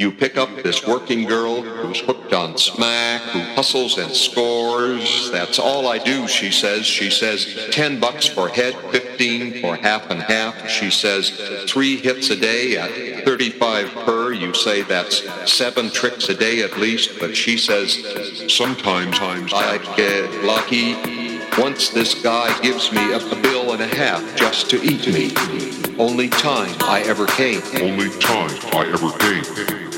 You pick up this working girl who's hooked on smack, who hustles and scores. That's all I do, she says. She says 10 bucks for head, 15 for half and half. She says three hits a day at 35 per. You say that's seven tricks a day at least, but she says sometimes I get lucky. Once this guy gives me a bill and a half just to eat me. Only time I ever came. Only time I ever came.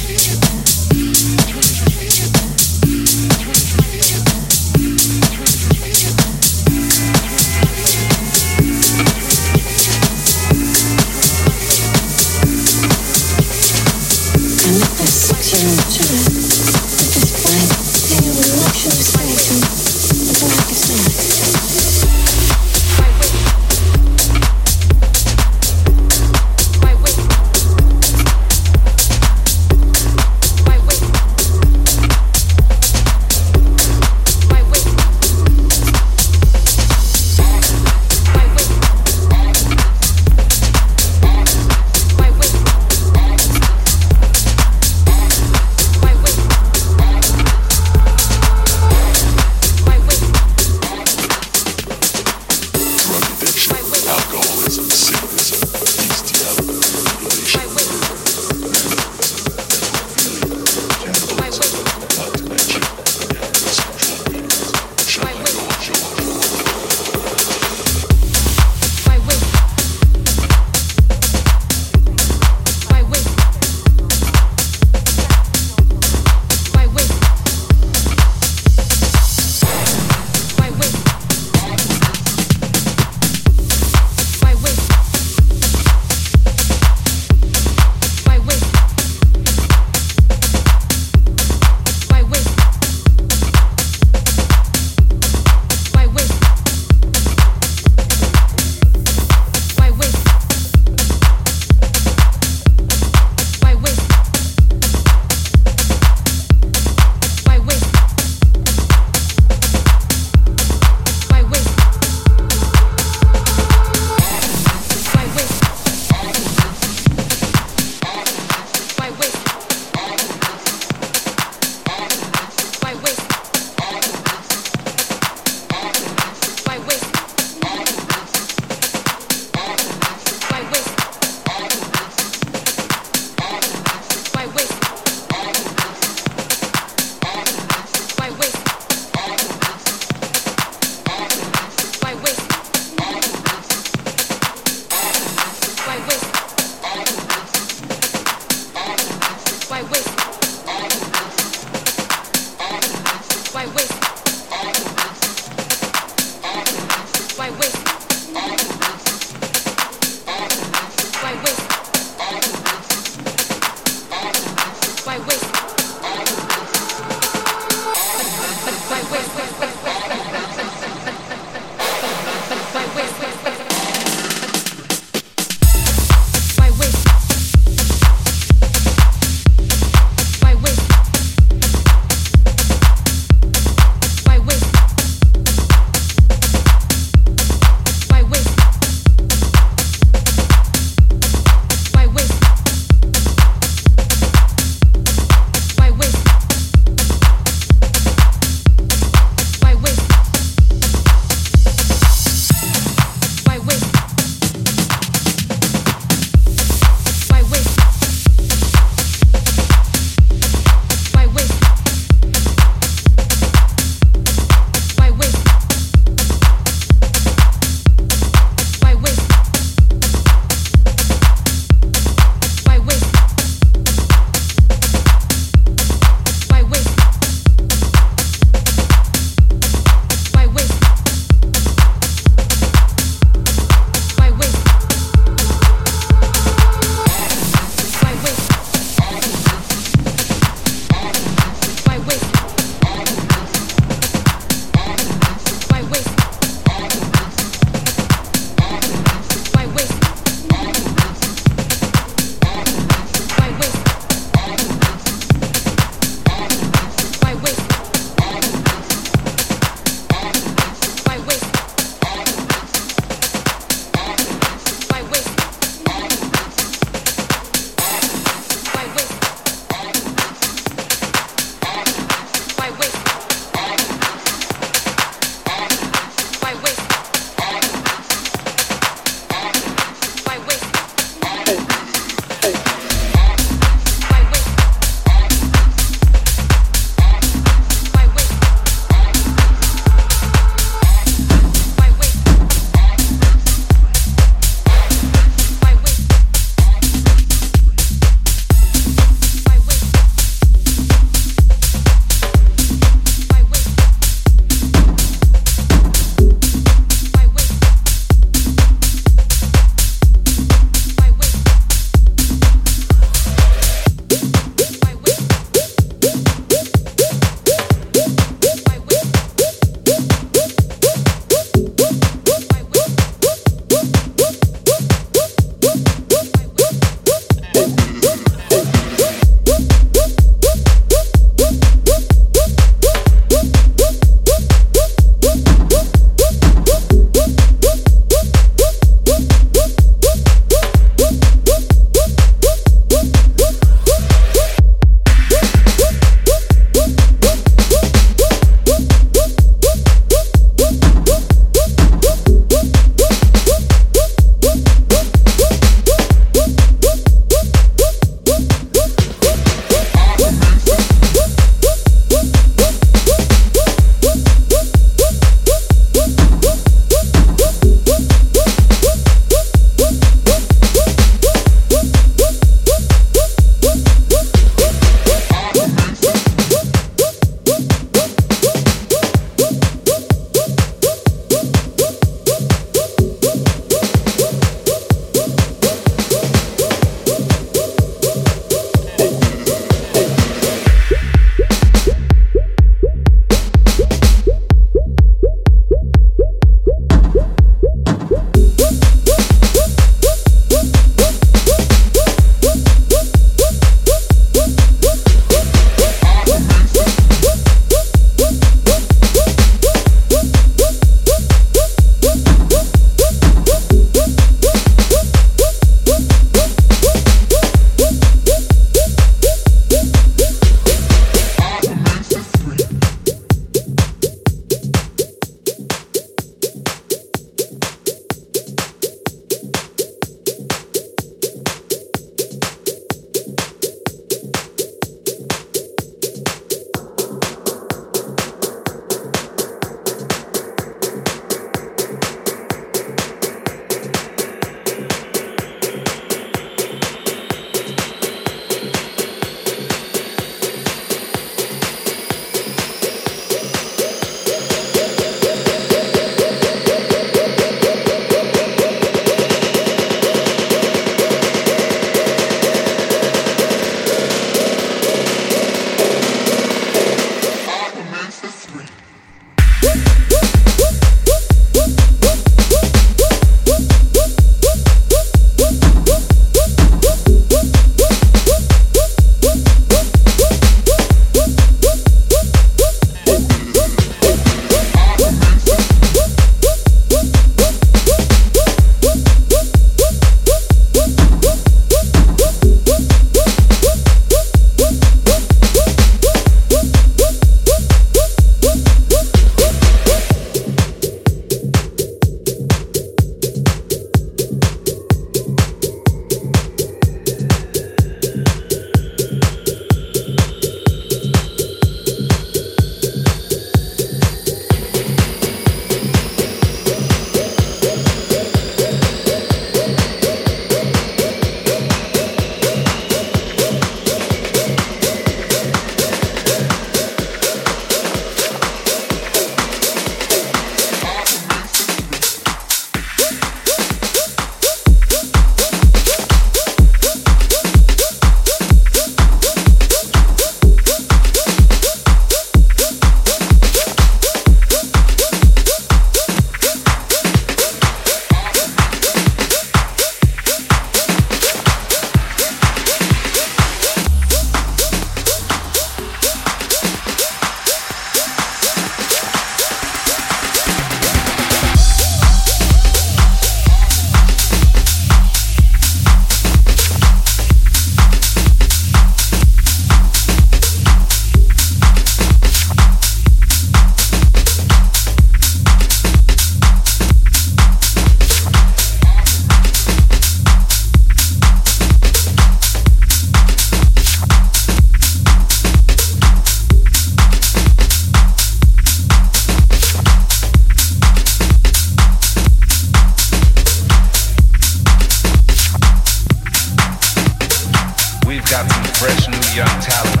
young talent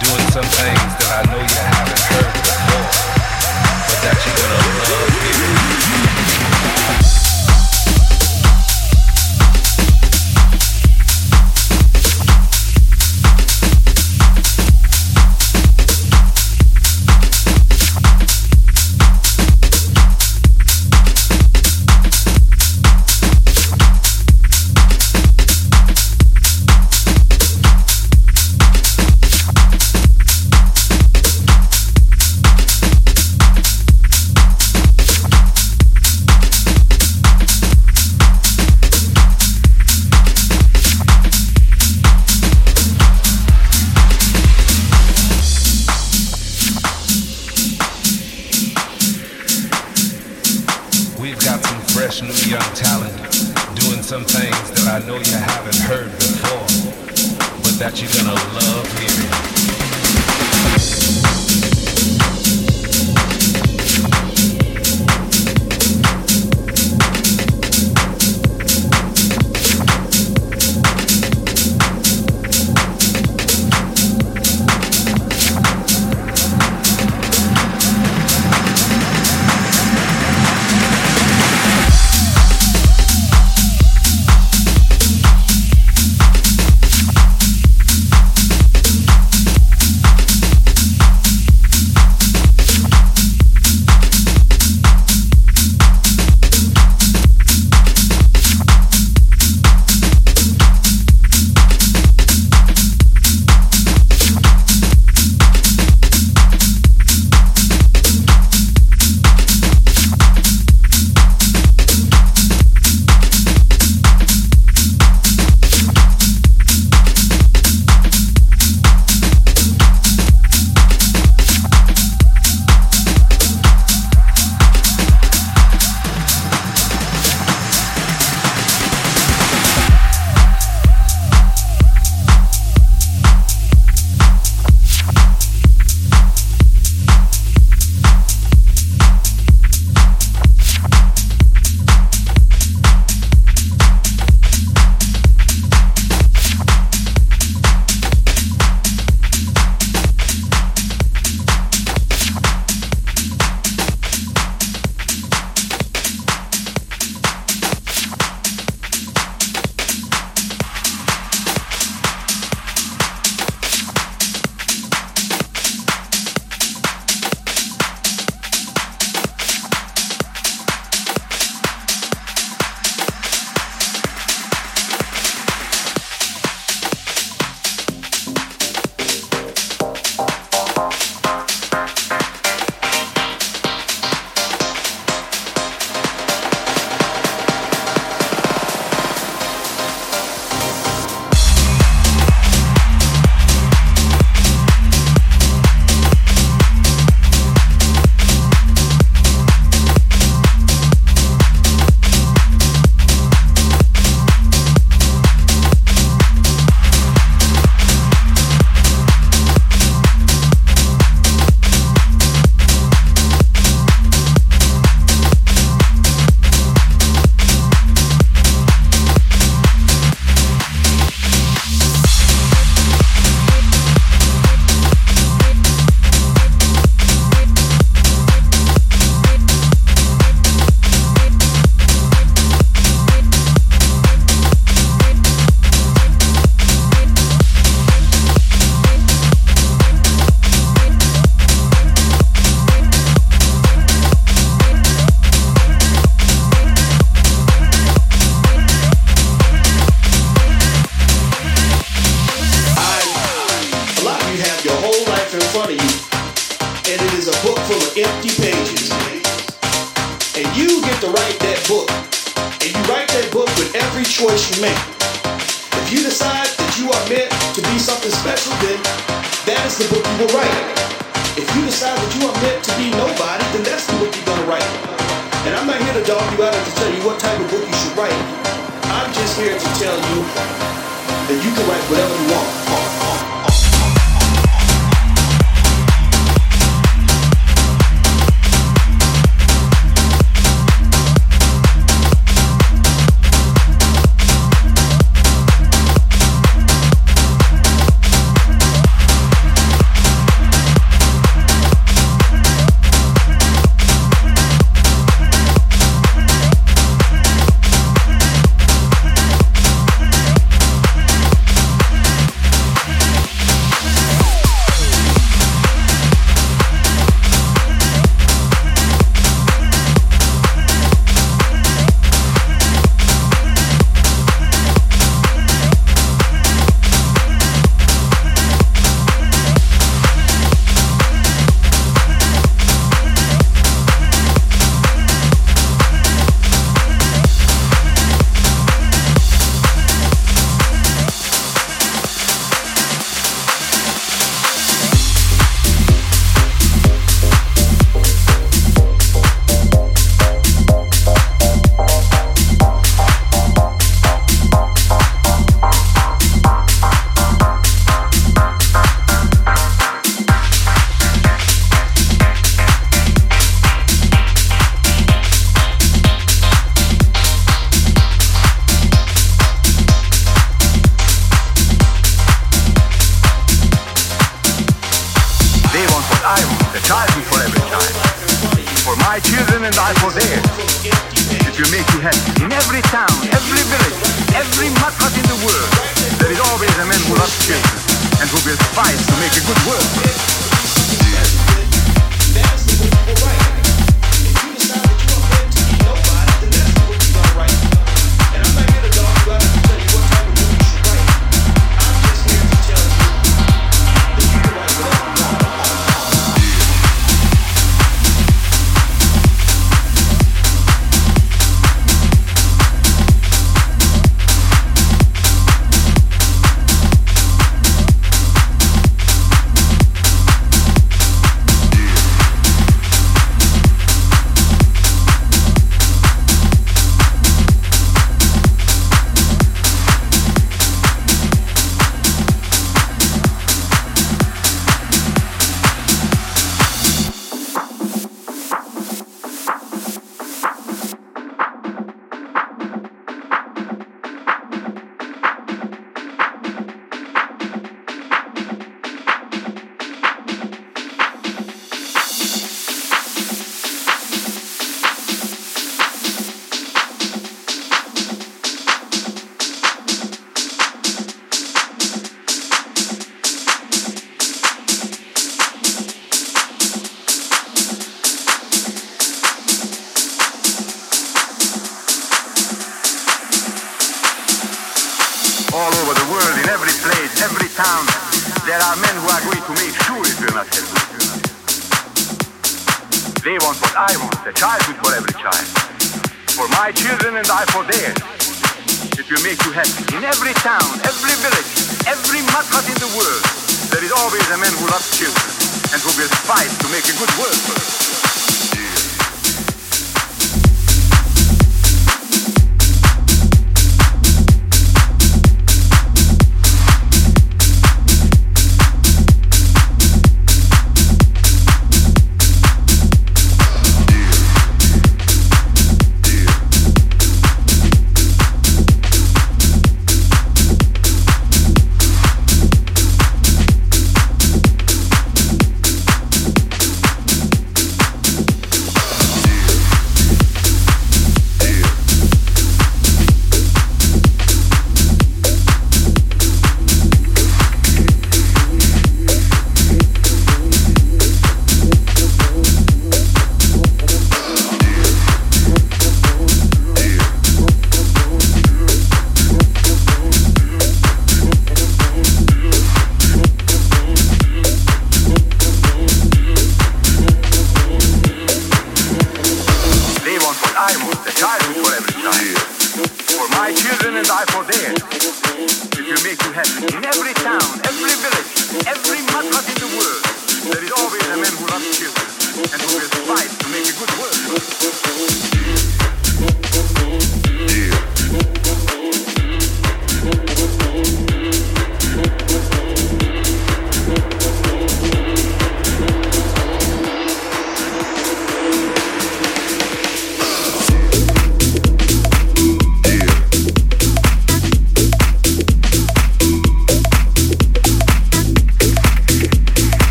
doing some things